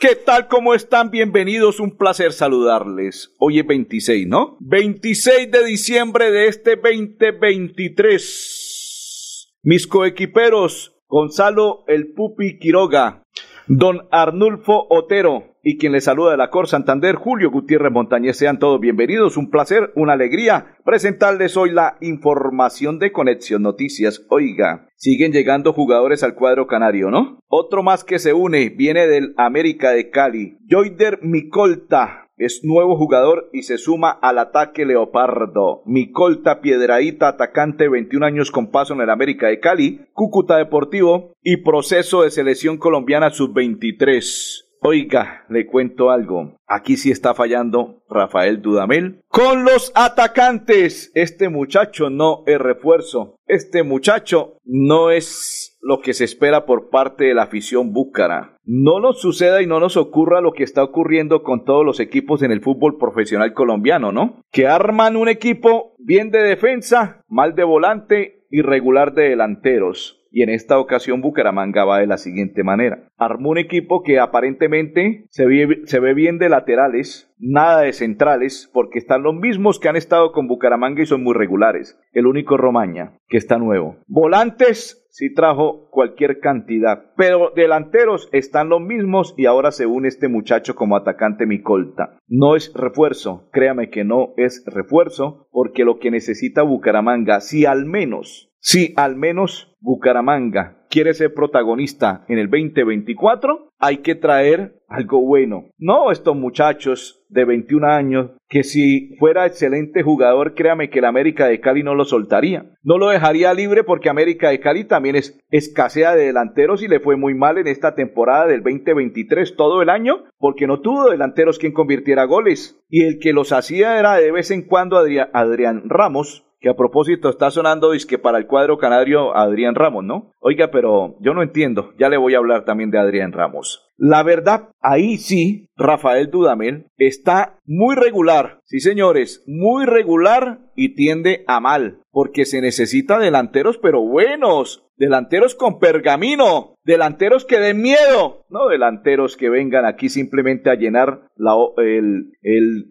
¿qué tal? ¿Cómo están? Bienvenidos, un placer saludarles. Hoy es 26, ¿no? 26 de diciembre de este 2023. Mis coequiperos, Gonzalo El Pupi Quiroga, Don Arnulfo Otero y quien les saluda de la Cor Santander, Julio Gutiérrez Montañez. Sean todos bienvenidos, un placer, una alegría presentarles hoy la información de Conexión Noticias. Oiga, siguen llegando jugadores al cuadro canario, ¿no? Otro más que se une viene del América de Cali, Joider Micolta, es nuevo jugador y se suma al ataque Leopardo. Micolta Piedraíta, atacante, 21 años con paso en el América de Cali, Cúcuta Deportivo y proceso de selección colombiana sub-23. Oiga, le cuento algo. Aquí sí está fallando Rafael Dudamel. Con los atacantes, este muchacho no es refuerzo. Este muchacho no es lo que se espera por parte de la afición búcara. No nos suceda y no nos ocurra lo que está ocurriendo con todos los equipos en el fútbol profesional colombiano, ¿no? Que arman un equipo bien de defensa, mal de volante y regular de delanteros y en esta ocasión Bucaramanga va de la siguiente manera. Armó un equipo que aparentemente se ve, bien de laterales, nada de centrales, porque están los mismos que han estado con Bucaramanga y son muy regulares. El único Romaña, que está nuevo. Volantes sí trajo cualquier cantidad, pero delanteros están los mismos y ahora se une este muchacho como atacante Micolta. No es refuerzo, créame que no es refuerzo, porque lo que necesita Bucaramanga, si al menos si al menos Bucaramanga quiere ser protagonista en el 2024, hay que traer algo bueno. No estos muchachos de 21 años que si fuera excelente jugador, créame que el América de Cali no lo soltaría. No lo dejaría libre porque América de Cali también es escasea de delanteros y le fue muy mal en esta temporada del 2023 todo el año porque no tuvo delanteros quien convirtiera goles y el que los hacía era de vez en cuando Adrián Ramos que a propósito está sonando que para el cuadro canario Adrián Ramos, ¿no? Oiga, pero yo no entiendo, ya le voy a hablar también de Adrián Ramos. La verdad, ahí sí, Rafael Dudamel está muy regular, sí señores, muy regular y tiende a mal, porque se necesita delanteros pero buenos, delanteros con pergamino, delanteros que den miedo, no delanteros que vengan aquí simplemente a llenar la,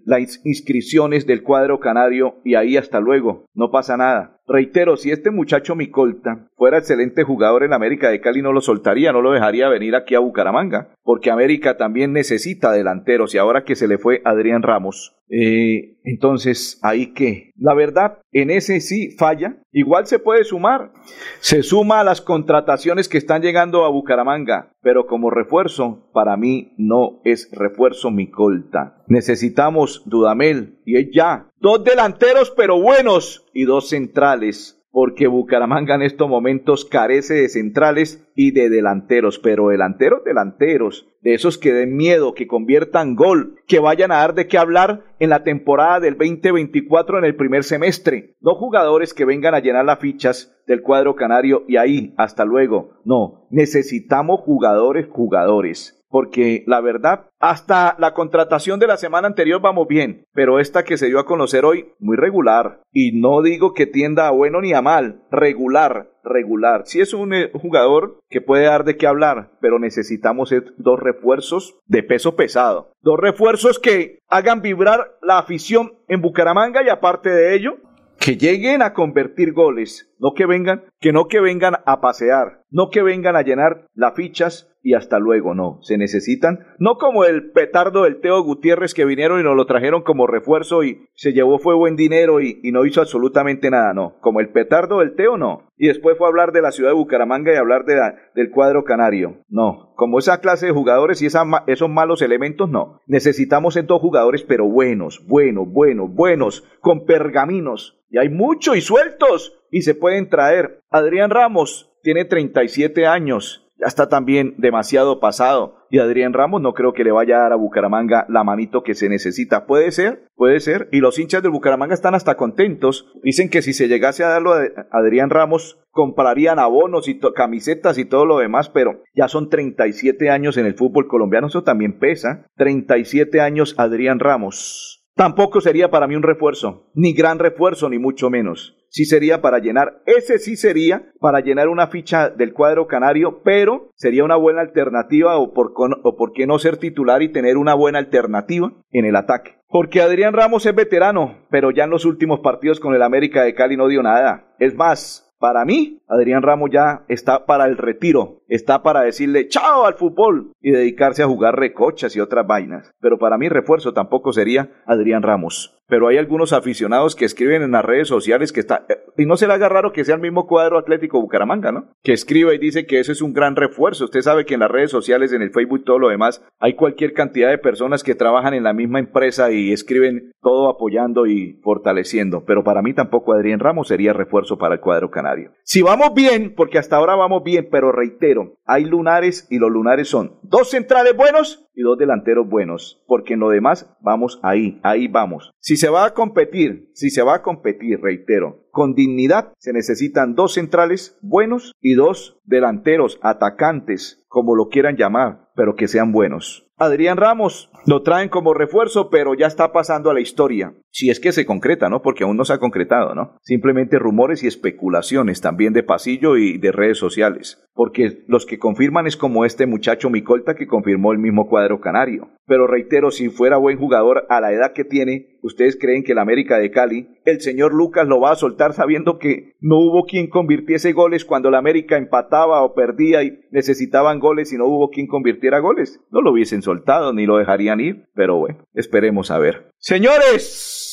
las inscripciones del cuadro canario y ahí hasta luego, no pasa nada. Reitero, si este muchacho Micolta fuera excelente jugador en América de Cali, no lo soltaría, no lo dejaría venir aquí a Bucaramanga, porque América también necesita delanteros y ahora que se le fue Adrián Ramos, eh, entonces, ahí que, la verdad, en ese sí falla. Igual se puede sumar. Se suma a las contrataciones que están llegando a Bucaramanga, pero como refuerzo, para mí no es refuerzo Micolta. Necesitamos Dudamel y es ya. Dos delanteros, pero buenos, y dos centrales porque Bucaramanga en estos momentos carece de centrales y de delanteros, pero delanteros, delanteros, de esos que den miedo, que conviertan gol, que vayan a dar de qué hablar en la temporada del 2024 en el primer semestre. No jugadores que vengan a llenar las fichas del cuadro canario y ahí, hasta luego. No, necesitamos jugadores, jugadores porque la verdad, hasta la contratación de la semana anterior vamos bien, pero esta que se dio a conocer hoy, muy regular. Y no digo que tienda a bueno ni a mal, regular, regular. Si es un eh, jugador que puede dar de qué hablar, pero necesitamos dos refuerzos de peso pesado. Dos refuerzos que hagan vibrar la afición en Bucaramanga y aparte de ello, que lleguen a convertir goles, no que vengan, que no que vengan a pasear, no que vengan a llenar las fichas y hasta luego, no. Se necesitan, no como el petardo del Teo Gutiérrez que vinieron y nos lo trajeron como refuerzo y se llevó fue buen dinero y, no hizo absolutamente nada, no. Como el petardo del Teo, no. Y después fue a hablar de la ciudad de Bucaramanga y hablar de del cuadro canario, no. Como esa clase de jugadores y esos malos elementos, no. Necesitamos estos jugadores, pero buenos, buenos, buenos, buenos, con pergaminos. Y hay muchos y sueltos y se pueden traer. Adrián Ramos tiene 37 años ya está también demasiado pasado. Y Adrián Ramos no creo que le vaya a dar a Bucaramanga la manito que se necesita. Puede ser, puede ser. Y los hinchas del Bucaramanga están hasta contentos. Dicen que si se llegase a darlo a Adrián Ramos, comprarían abonos y camisetas y todo lo demás, pero ya son 37 años en el fútbol colombiano, eso también pesa. 37 años Adrián Ramos. Tampoco sería para mí un refuerzo, ni gran refuerzo, ni mucho menos sí sería para llenar, ese sí sería para llenar una ficha del cuadro canario, pero sería una buena alternativa o por, o por qué no ser titular y tener una buena alternativa en el ataque. Porque Adrián Ramos es veterano, pero ya en los últimos partidos con el América de Cali no dio nada. Es más, para mí, Adrián Ramos ya está para el retiro, está para decirle chao al fútbol y dedicarse a jugar recochas y otras vainas. Pero para mí refuerzo tampoco sería Adrián Ramos pero hay algunos aficionados que escriben en las redes sociales que está, y no se le haga raro que sea el mismo cuadro Atlético Bucaramanga, ¿no? Que escribe y dice que eso es un gran refuerzo. Usted sabe que en las redes sociales, en el Facebook y todo lo demás, hay cualquier cantidad de personas que trabajan en la misma empresa y escriben todo apoyando y fortaleciendo. Pero para mí tampoco Adrián Ramos sería refuerzo para el cuadro canario. Si vamos bien, porque hasta ahora vamos bien, pero reitero, hay lunares y los lunares son dos centrales buenos y dos delanteros buenos, porque en lo demás vamos ahí, ahí vamos. Si se va a competir, si se va a competir, reitero, con dignidad, se necesitan dos centrales buenos y dos delanteros atacantes, como lo quieran llamar, pero que sean buenos. Adrián Ramos lo traen como refuerzo, pero ya está pasando a la historia. Si es que se concreta, ¿no? Porque aún no se ha concretado, ¿no? Simplemente rumores y especulaciones también de pasillo y de redes sociales. Porque los que confirman es como este muchacho Micolta que confirmó el mismo cuadro canario. Pero reitero, si fuera buen jugador a la edad que tiene, ¿ustedes creen que el América de Cali, el señor Lucas lo va a soltar sabiendo que no hubo quien convirtiese goles cuando la América empataba o perdía y necesitaban goles y no hubo quien convirtiera goles? No lo hubiesen soltado ni lo dejarían ir, pero bueno, esperemos a ver. Señores,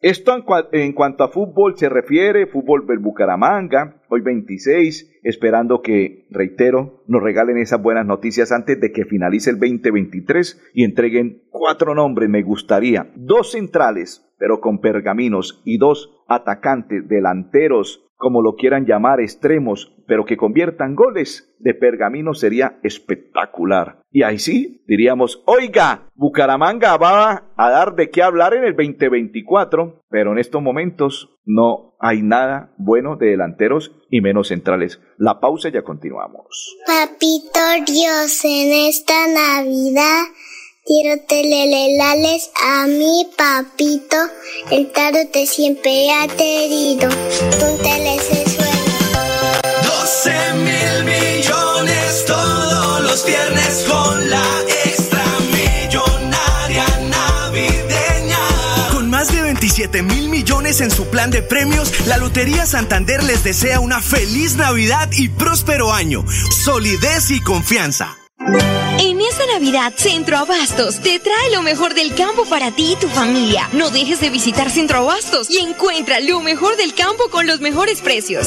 esto en, cuanto a fútbol se refiere, fútbol del Bucaramanga, hoy 26, esperando que, reitero, nos regalen esas buenas noticias antes de que finalice el 2023 y entreguen cuatro nombres, me gustaría, dos centrales, pero con pergaminos, y dos atacantes, delanteros, como lo quieran llamar, extremos, pero que conviertan goles de pergamino sería espectacular. Y ahí sí, diríamos, oiga, Bucaramanga va a dar de qué hablar en el 2024, pero en estos momentos no hay nada bueno de delanteros y menos centrales. La pausa y ya continuamos. Papito Dios, en esta Navidad Quiero telelelales a mi papito, el tarot te siempre ha querido. ese suelo. 12 mil millones todos los viernes con la extra millonaria navideña. Con más de 27 mil millones en su plan de premios, la Lotería Santander les desea una feliz Navidad y próspero año. Solidez y confianza. En esta Navidad, Centro Abastos te trae lo mejor del campo para ti y tu familia. No dejes de visitar Centro Abastos y encuentra lo mejor del campo con los mejores precios.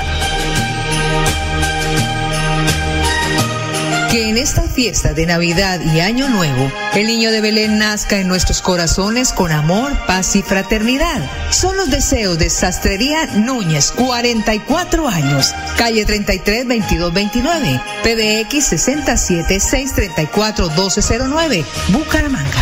Que en esta fiesta de Navidad y Año Nuevo, el niño de Belén nazca en nuestros corazones con amor, paz y fraternidad. Son los deseos de Sastrería Núñez, 44 años, calle 33 22 29, PBX 67 634 1209, Bucaramanga.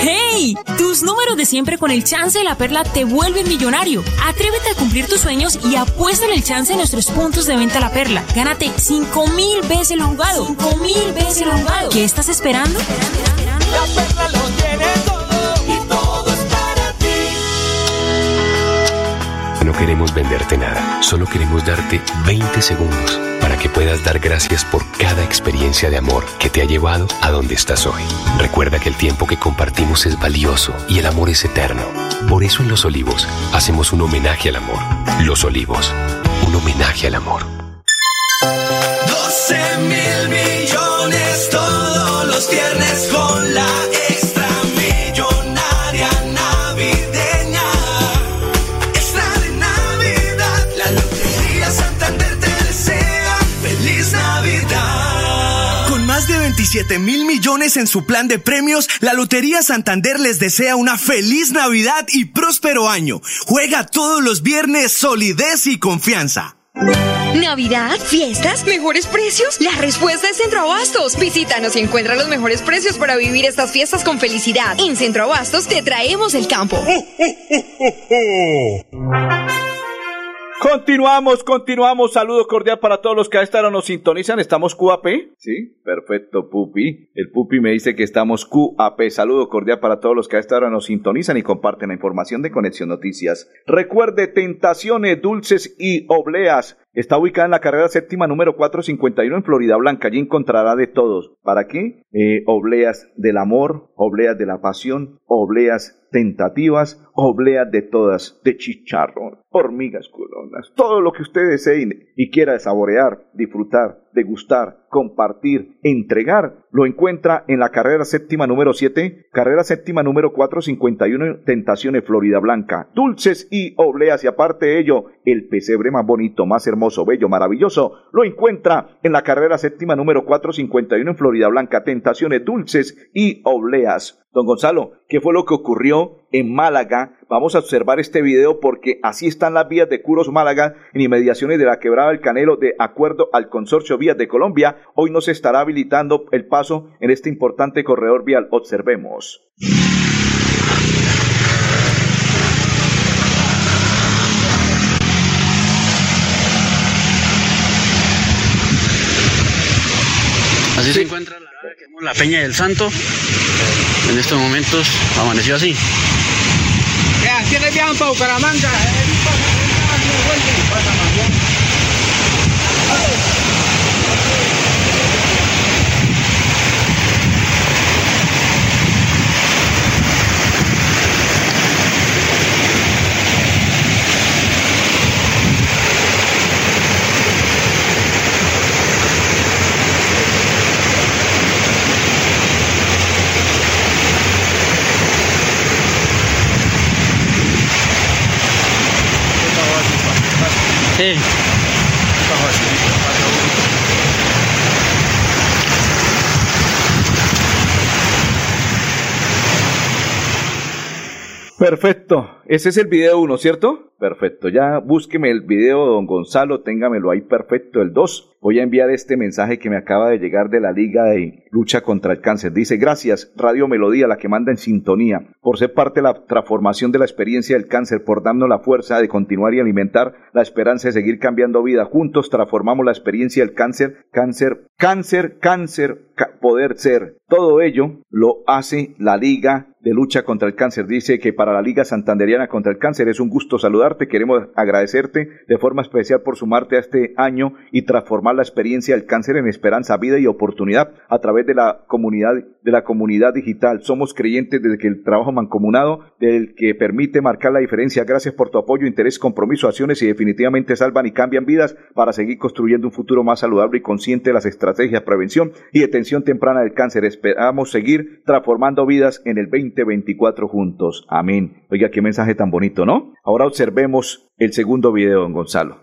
¡Hey! Tus números de siempre con el chance de la perla te vuelven millonario. Atrévete a cumplir tus sueños y apuesta en el chance de nuestros puntos de venta la perla. Gánate 5 mil veces lo jugado. 5 mil veces lo jugado. ¿Qué estás esperando? La perla lo tiene todo y todo es para ti. No queremos venderte nada, solo queremos darte 20 segundos que puedas dar gracias por cada experiencia de amor que te ha llevado a donde estás hoy. Recuerda que el tiempo que compartimos es valioso y el amor es eterno. Por eso en Los Olivos hacemos un homenaje al amor. Los Olivos, un homenaje al amor. 12 mil millones todos los viernes con la mil millones en su plan de premios, la Lotería Santander les desea una feliz Navidad y próspero año. Juega todos los viernes solidez y confianza. Navidad, fiestas, mejores precios. La respuesta es Centro Abastos. Visítanos y encuentra los mejores precios para vivir estas fiestas con felicidad. En Centro Abastos te traemos el campo. Continuamos, continuamos. Saludo cordial para todos los que a esta hora nos sintonizan. ¿Estamos QAP? Sí, perfecto, Pupi. El Pupi me dice que estamos QAP. Saludo cordial para todos los que a esta hora nos sintonizan y comparten la información de Conexión Noticias. Recuerde, tentaciones, dulces y obleas. Está ubicada en la carrera séptima número 451 en Florida Blanca. Allí encontrará de todos. ¿Para qué? Eh, obleas del amor, obleas de la pasión, obleas tentativas, obleas de todas, de chicharrón, hormigas culonas, todo lo que usted desee y quiera saborear, disfrutar, degustar, compartir, entregar, lo encuentra en la carrera séptima número 7, carrera séptima número 451, Tentaciones Florida Blanca, dulces y obleas y aparte de ello, el pesebre más bonito, más hermoso, bello, maravilloso, lo encuentra en la carrera séptima número 451 en Florida Blanca, Tentaciones Dulces y Obleas. Don Gonzalo, ¿qué fue lo que ocurrió en Málaga? Vamos a observar este video porque así están las vías de Curos Málaga en inmediaciones de la quebrada del Canelo de acuerdo al consorcio Vías de Colombia. Hoy no se estará habilitando el paso en este importante corredor vial. Observemos. Así se encuentra la, Peña del Santo. En estos momentos amaneció así. ¿Quiénes viajan para Bucaramanga? Sí. Perfecto. Ese es el video 1, ¿cierto? Perfecto. Ya búsqueme el video, don Gonzalo, téngamelo ahí perfecto. El 2. Voy a enviar este mensaje que me acaba de llegar de la Liga de Lucha contra el Cáncer. Dice, gracias, Radio Melodía, la que manda en sintonía, por ser parte de la transformación de la experiencia del cáncer, por darnos la fuerza de continuar y alimentar la esperanza de seguir cambiando vida. Juntos transformamos la experiencia del cáncer, cáncer, cáncer, cáncer, poder ser. Todo ello lo hace la Liga de Lucha contra el Cáncer. Dice que para la Liga Contra el Cáncer es un gusto saludarte. Queremos agradecerte de forma especial por sumarte a este año y transformar la experiencia del cáncer en esperanza, vida y oportunidad a través de la comunidad, de la comunidad digital. Somos creyentes de que el trabajo mancomunado, del que permite marcar la diferencia. Gracias por tu apoyo, interés, compromiso, acciones y definitivamente salvan y cambian vidas para seguir construyendo un futuro más saludable y consciente de las estrategias de prevención y detención temprana del cáncer. Esperamos seguir transformando vidas en el 2024 juntos. Amén. Oiga, qué mensaje tan bonito, ¿no? Ahora observemos el segundo video, don Gonzalo.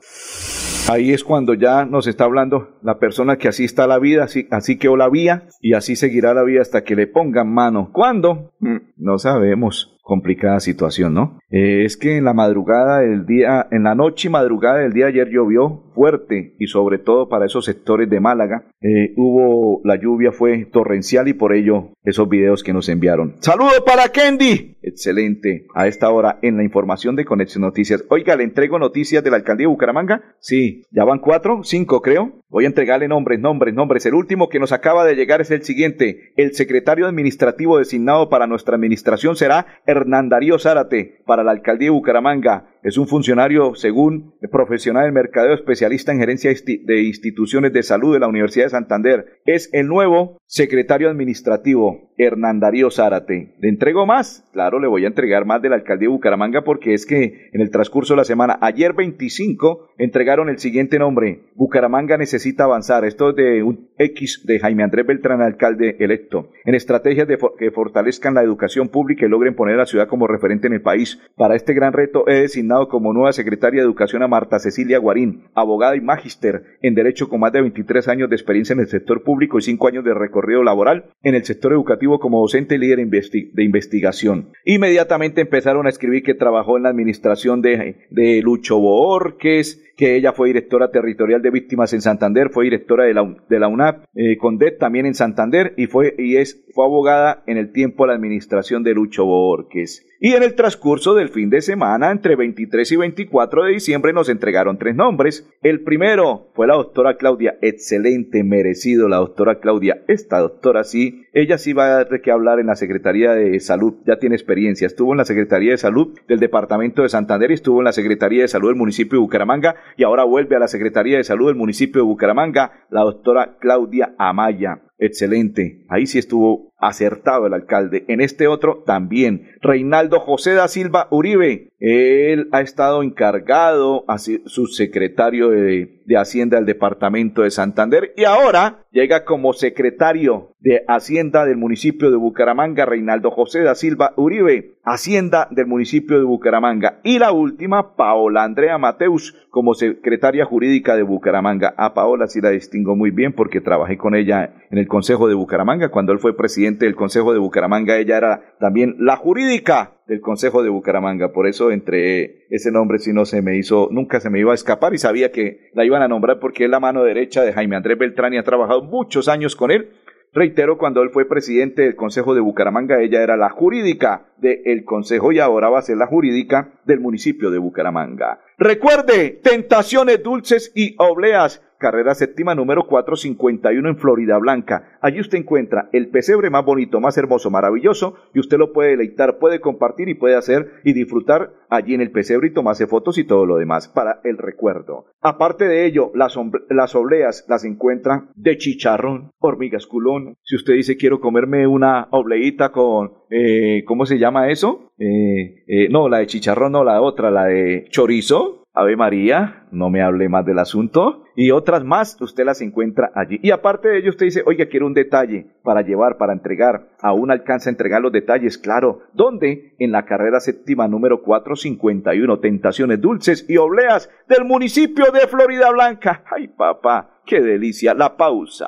Ahí es cuando ya nos está hablando la persona que así está la vida, así, así quedó la vía y así seguirá la vida hasta que le pongan mano. ¿Cuándo? Mm, no sabemos complicada situación, ¿no? Eh, es que en la madrugada del día, en la noche y madrugada del día ayer llovió fuerte y sobre todo para esos sectores de Málaga eh, hubo la lluvia fue torrencial y por ello esos videos que nos enviaron. Saludo para Kendi. Excelente. A esta hora en la información de Conexión Noticias. Oiga, le entrego noticias de la alcaldía de Bucaramanga. Sí, ya van cuatro, cinco creo. Voy a entregarle nombres, nombres, nombres. El último que nos acaba de llegar es el siguiente. El secretario administrativo designado para nuestra administración será Hernán Darío Zárate para la alcaldía de Bucaramanga. Es un funcionario, según profesional del mercadeo, especialista en gerencia de instituciones de salud de la Universidad de Santander. Es el nuevo secretario administrativo, Hernán Darío Zárate. ¿Le entrego más? Claro, le voy a entregar más de la alcaldía de Bucaramanga porque es que en el transcurso de la semana, ayer 25, entregaron el siguiente nombre. Bucaramanga necesita avanzar. Esto es de un X de Jaime Andrés Beltrán, alcalde electo. En estrategias de que fortalezcan la educación pública y logren poner a la ciudad como referente en el país. Para este gran reto he designado como nueva secretaria de Educación a Marta Cecilia Guarín, abogada y magíster en Derecho con más de 23 años de experiencia en el sector público y 5 años de recorrido laboral en el sector educativo como docente y líder de investigación. Inmediatamente empezaron a escribir que trabajó en la administración de, de Lucho Borges, que ella fue directora territorial de víctimas en Santander, fue directora de la, de la UNAP, eh, CONDET también en Santander y fue, y es, fue abogada en el tiempo de la administración de Lucho Borges. Y en el transcurso del fin de semana, entre 23 y 24 de diciembre, nos entregaron tres nombres. El primero fue la doctora Claudia, excelente, merecido la doctora Claudia. Esta doctora sí, ella sí va a dar qué hablar en la Secretaría de Salud, ya tiene experiencia. Estuvo en la Secretaría de Salud del Departamento de Santander y estuvo en la Secretaría de Salud del municipio de Bucaramanga y ahora vuelve a la Secretaría de Salud del municipio de Bucaramanga, la doctora Claudia Amaya. Excelente. Ahí sí estuvo acertado el alcalde. En este otro también. Reinaldo José da Silva Uribe. Él ha estado encargado, subsecretario de, de Hacienda del Departamento de Santander y ahora llega como secretario de Hacienda del municipio de Bucaramanga, Reinaldo José da Silva Uribe, Hacienda del municipio de Bucaramanga. Y la última, Paola Andrea Mateus, como secretaria jurídica de Bucaramanga. A Paola sí la distingo muy bien porque trabajé con ella en el Consejo de Bucaramanga. Cuando él fue presidente del Consejo de Bucaramanga, ella era también la jurídica del Consejo de Bucaramanga. Por eso entre ese nombre si no se me hizo, nunca se me iba a escapar y sabía que la iban a nombrar porque es la mano derecha de Jaime Andrés Beltrán y ha trabajado muchos años con él. Reitero, cuando él fue presidente del Consejo de Bucaramanga, ella era la jurídica del Consejo y ahora va a ser la jurídica del municipio de Bucaramanga. Recuerde, tentaciones dulces y obleas carrera séptima número 451 en Florida Blanca. Allí usted encuentra el pesebre más bonito, más hermoso, maravilloso y usted lo puede deleitar, puede compartir y puede hacer y disfrutar allí en el pesebre y tomarse fotos y todo lo demás para el recuerdo. Aparte de ello, las, las obleas las encuentra de chicharrón, hormigas culón. Si usted dice quiero comerme una obleita con, eh, ¿cómo se llama eso? Eh, eh, no, la de chicharrón, no, la otra, la de chorizo Ave María, no me hable más del asunto. Y otras más, usted las encuentra allí. Y aparte de ello, usted dice, oiga, quiero un detalle para llevar, para entregar. Aún alcanza a entregar los detalles, claro. ¿Dónde? En la carrera séptima número 451, Tentaciones Dulces y Obleas del municipio de Florida Blanca. Ay, papá, qué delicia. La pausa.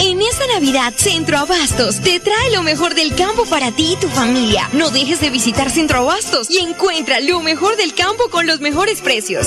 En esta Navidad, Centro Abastos te trae lo mejor del campo para ti y tu familia. No dejes de visitar Centro Abastos y encuentra lo mejor del campo con los mejores precios.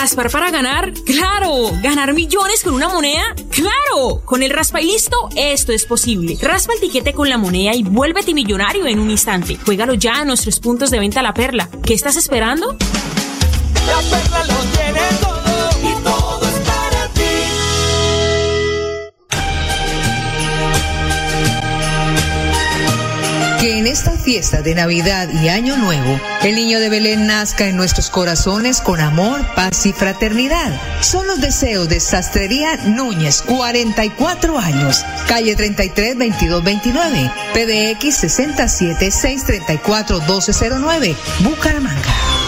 ¿Raspar para ganar? ¡Claro! ¿Ganar millones con una moneda? ¡Claro! Con el raspa y listo, esto es posible. Raspa el tiquete con la moneda y vuélvete millonario en un instante. Juégalo ya a nuestros puntos de venta La Perla. ¿Qué estás esperando? La Perla lo tiene todo esta fiesta de Navidad y Año Nuevo, el niño de Belén nazca en nuestros corazones con amor, paz y fraternidad. Son los deseos de Sastrería Núñez, 44 años, calle 33 22 29, PBX 67 634 1209, Bucaramanga.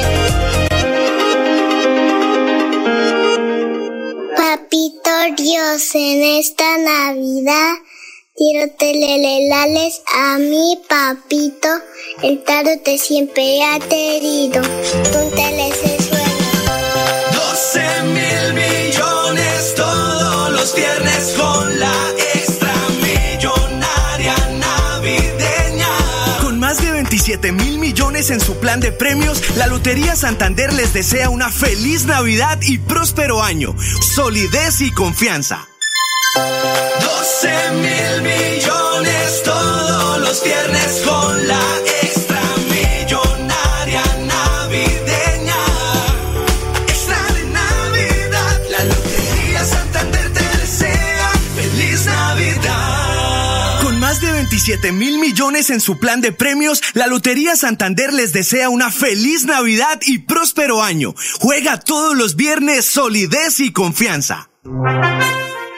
Dios, en esta Navidad, quiero telelelales a mi papito, el te siempre ha querido, un 7 mil millones en su plan de premios, la Lotería Santander les desea una feliz Navidad y próspero año. Solidez y confianza. 12 mil millones todos los viernes con la mil millones en su plan de premios, la Lotería Santander les desea una feliz Navidad y próspero año. Juega todos los viernes solidez y confianza.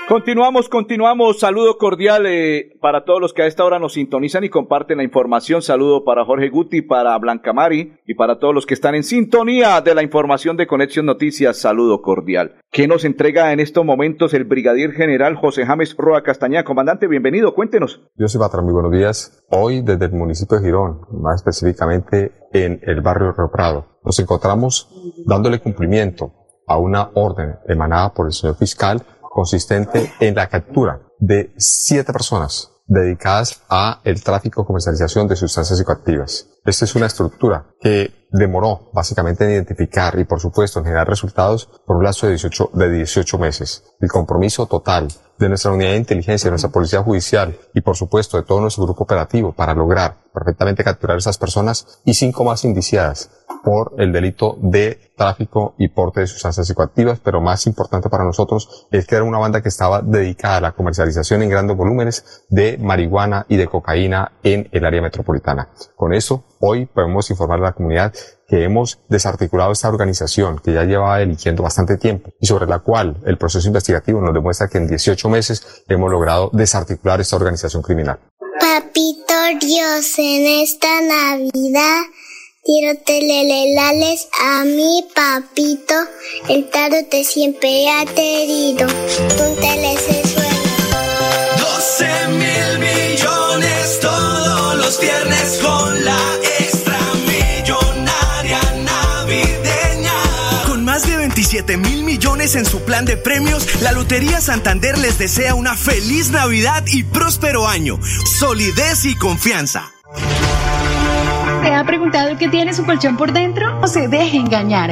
Continuamos, continuamos. Saludo cordial eh, para todos los que a esta hora nos sintonizan y comparten la información. Saludo para Jorge Guti, para Blanca Mari y para todos los que están en sintonía de la información de Conexión Noticias. Saludo cordial. ¿Qué nos entrega en estos momentos el brigadier general José James Roa Castañá? Comandante, bienvenido, cuéntenos. Yo soy Patrón, muy buenos días. Hoy desde el municipio de Girón, más específicamente en el barrio Río Prado, nos encontramos dándole cumplimiento a una orden emanada por el señor fiscal consistente en la captura de siete personas dedicadas a el tráfico comercialización de sustancias psicoactivas. Esta es una estructura que demoró básicamente en identificar y por supuesto en generar resultados por un lazo de 18, de 18 meses. El compromiso total de nuestra unidad de inteligencia, de nuestra policía judicial y por supuesto de todo nuestro grupo operativo para lograr perfectamente capturar a esas personas y cinco más indiciadas por el delito de tráfico y porte de sustancias psicoactivas, pero más importante para nosotros es que era una banda que estaba dedicada a la comercialización en grandes volúmenes de marihuana y de cocaína en el área metropolitana. Con eso, hoy podemos informar a la comunidad que hemos desarticulado esta organización que ya llevaba delinquiendo bastante tiempo y sobre la cual el proceso investigativo nos demuestra que en 18 meses hemos logrado desarticular esta organización criminal. Papito Dios, en esta Navidad quiero telelelales a mi papito, el te siempre ha querido, un tele se suena. 12 mil millones todos los viernes con la mil millones en su plan de premios, la Lotería Santander les desea una feliz Navidad y próspero año. Solidez y confianza. ¿Se ha preguntado qué tiene su colchón por dentro? No se deje engañar.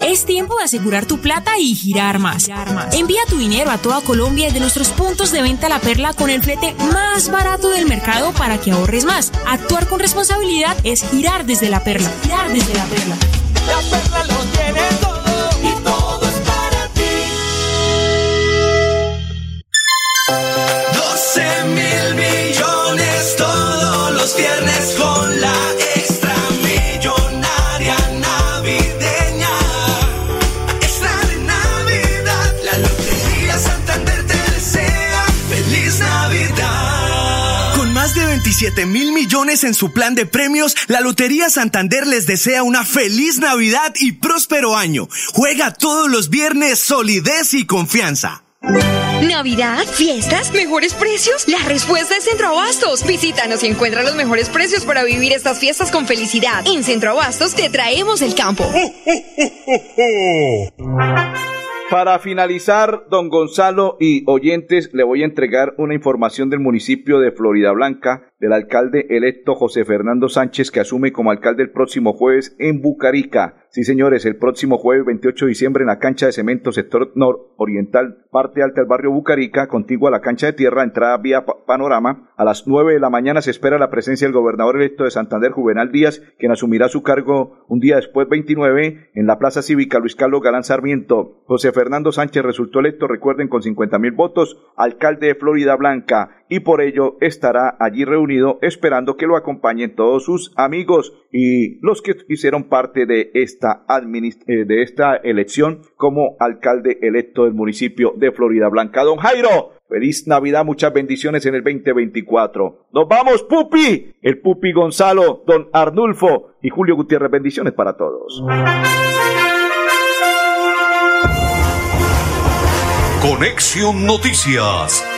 Es tiempo de asegurar tu plata y girar más. Envía tu dinero a toda Colombia de nuestros puntos de venta La Perla con el flete más barato del mercado para que ahorres más. Actuar con responsabilidad es girar desde La Perla. Girar desde La Perla. La Perla lo tiene todo 27 mil millones en su plan de premios, la Lotería Santander les desea una feliz Navidad y próspero año. Juega todos los viernes solidez y confianza. ¿Navidad? ¿Fiestas? ¿Mejores precios? La respuesta es Centro Abastos. Visítanos y encuentra los mejores precios para vivir estas fiestas con felicidad. En Centro Abastos te traemos el campo. Para finalizar, don Gonzalo y oyentes, le voy a entregar una información del municipio de Florida Blanca del alcalde electo José Fernando Sánchez que asume como alcalde el próximo jueves en Bucarica. Sí, señores, el próximo jueves 28 de diciembre en la cancha de cemento sector nororiental, parte alta del barrio Bucarica, contigua a la cancha de tierra, entrada vía panorama. A las 9 de la mañana se espera la presencia del gobernador electo de Santander, Juvenal Díaz, quien asumirá su cargo un día después, 29, en la Plaza Cívica Luis Carlos Galán Sarmiento. José Fernando Sánchez resultó electo, recuerden, con 50 mil votos, alcalde de Florida Blanca, y por ello estará allí reunido esperando que lo acompañen todos sus amigos y los que hicieron parte de esta, eh, de esta elección como alcalde electo del municipio de Florida Blanca. Don Jairo, feliz Navidad, muchas bendiciones en el 2024. Nos vamos, Pupi, el Pupi Gonzalo, don Arnulfo y Julio Gutiérrez, bendiciones para todos. Conexión Noticias